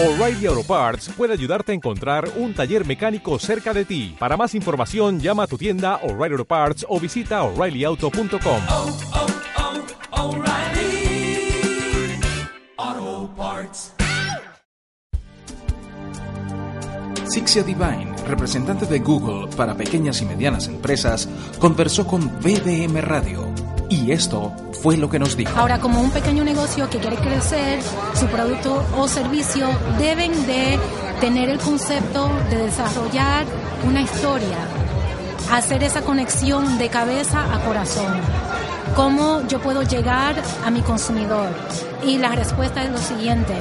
O'Reilly Auto Parts puede ayudarte a encontrar un taller mecánico cerca de ti. Para más información, llama a tu tienda O'Reilly Auto Parts o visita oreillyauto.com. oh, oh, O'Reilly Auto Parts. Sixia Divine, representante de Google para pequeñas y medianas empresas, conversó con BDM Radio. Y esto fue lo que nos dijo. Ahora, como un pequeño negocio que quiere crecer, su producto o servicio deben de tener el concepto de desarrollar una historia, hacer esa conexión de cabeza a corazón. ¿Cómo yo puedo llegar a mi consumidor? Y la respuesta es lo siguiente.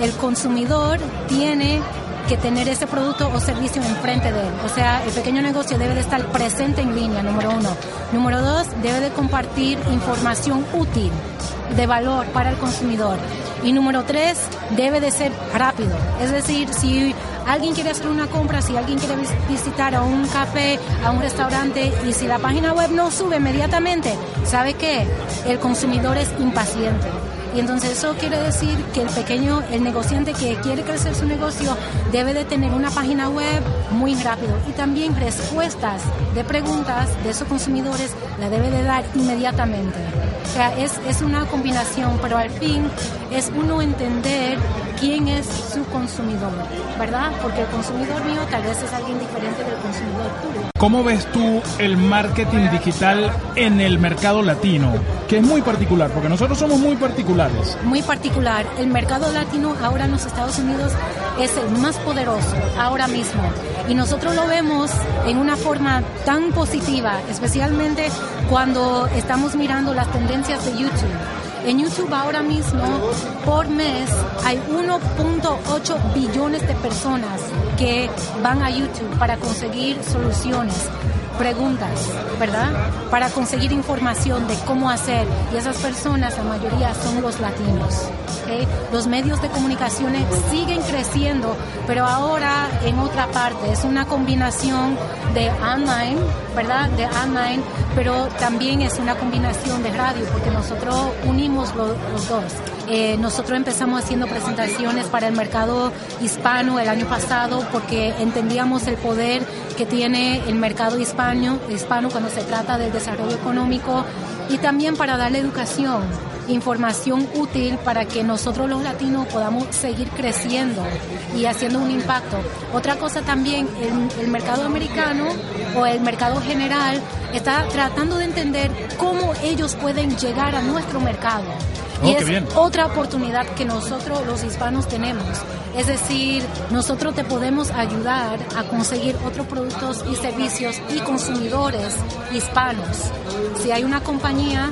El consumidor tiene que tener ese producto o servicio enfrente de él. O sea, el pequeño negocio debe de estar presente en línea, número uno. Número dos, debe de compartir información útil, de valor para el consumidor. Y número tres, debe de ser rápido. Es decir, si alguien quiere hacer una compra, si alguien quiere vis- visitar a un café, a un restaurante, y si la página web no sube inmediatamente, ¿sabe qué? El consumidor es impaciente. Y entonces eso quiere decir que el pequeño, el negociante que quiere crecer su negocio debe de tener una página web muy rápido y también respuestas de preguntas de esos consumidores la debe de dar inmediatamente. O sea, es, es una combinación, pero al fin es uno entender quién es su consumidor, ¿verdad? Porque el consumidor mío tal vez es alguien diferente del consumidor tuyo. ¿Cómo ves tú el marketing digital en el mercado latino? Que es muy particular, porque nosotros somos muy particulares. muy particular. El mercado latino ahora en los Estados Unidos es el más poderoso ahora mismo. Y nosotros lo vemos en una forma tan positiva, especialmente cuando estamos mirando las tendencias de YouTube. En YouTube ahora mismo, por mes, hay 1.8 billones de personas que van a YouTube para conseguir soluciones preguntas, ¿verdad? Para conseguir información de cómo hacer. Y esas personas, la mayoría, son los latinos. Los medios de comunicación siguen creciendo, pero ahora en otra parte. Es una combinación de online, ¿verdad? De online, pero también es una combinación de radio, porque nosotros unimos lo- los dos. Eh, nosotros empezamos haciendo presentaciones para el mercado hispano el año pasado porque entendíamos el poder que tiene el mercado hispano, hispano cuando se trata del desarrollo económico y también para darle educación, información útil para que nosotros los latinos podamos seguir creciendo y haciendo un impacto. Otra cosa también, el, el mercado americano o el mercado general está tratando de entender cómo ellos pueden llegar a nuestro mercado. Oh, y es bien. otra oportunidad que nosotros los hispanos tenemos. Es decir, nosotros te podemos ayudar a conseguir otros productos y servicios y consumidores hispanos. Si hay una compañía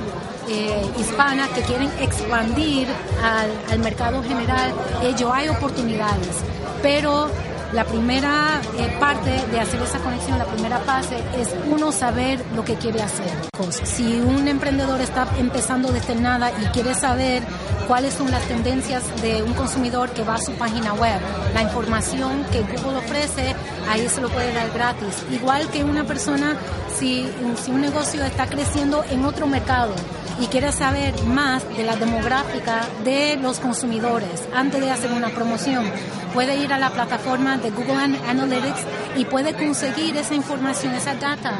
eh, hispana que quieren expandir al, al mercado general, ello hay oportunidades. Pero la primera eh, parte de hacer esa conexión, la primera fase, es uno saber lo que quiere hacer. Si un emprendedor está empezando desde nada y quiere saber cuáles son las tendencias de un consumidor que va a su página web, la información que Google ofrece, ahí se lo puede dar gratis. Igual que una persona, si, si un negocio está creciendo en otro mercado, y quiere saber más de la demográfica de los consumidores antes de hacer una promoción, puede ir a la plataforma Google An- Analytics y puede conseguir esa información, esa data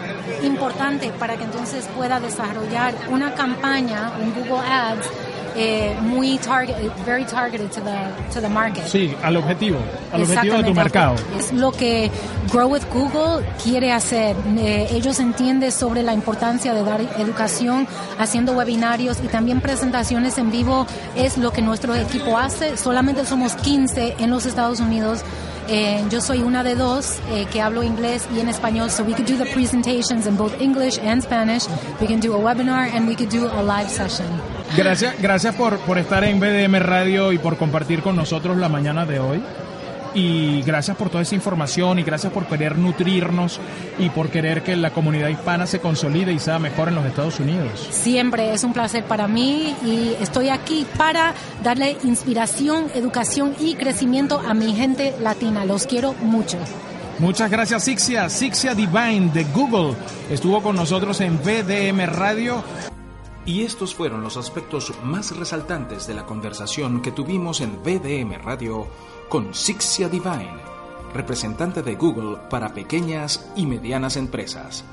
importante para que entonces pueda desarrollar una campaña, un Google Ads eh, muy target, very targeted to the, to the market. Sí, al objetivo, al objetivo de tu mercado. Es lo que Grow with Google quiere hacer. Eh, ellos entienden sobre la importancia de dar educación haciendo webinarios y también presentaciones en vivo. Es lo que nuestro equipo hace. Solamente somos 15 en los Estados Unidos. Eh, yo soy una de dos eh, que hablo inglés y en español, so we could do the presentations in both English and Spanish. We can do a webinar and we could do a live session. Gracias, gracias por, por estar en BDM Radio y por compartir con nosotros la mañana de hoy. Y gracias por toda esa información y gracias por querer nutrirnos y por querer que la comunidad hispana se consolide y sea mejor en los Estados Unidos. Siempre es un placer para mí y estoy aquí para darle inspiración, educación y crecimiento a mi gente latina. Los quiero mucho. Muchas gracias, Sixia. Sixia Divine de Google estuvo con nosotros en BDM Radio. Y estos fueron los aspectos más resaltantes de la conversación que tuvimos en BDM Radio con Sixia Divine, representante de Google para pequeñas y medianas empresas.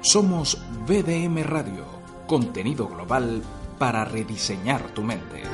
Somos BDM Radio, contenido global para rediseñar tu mente.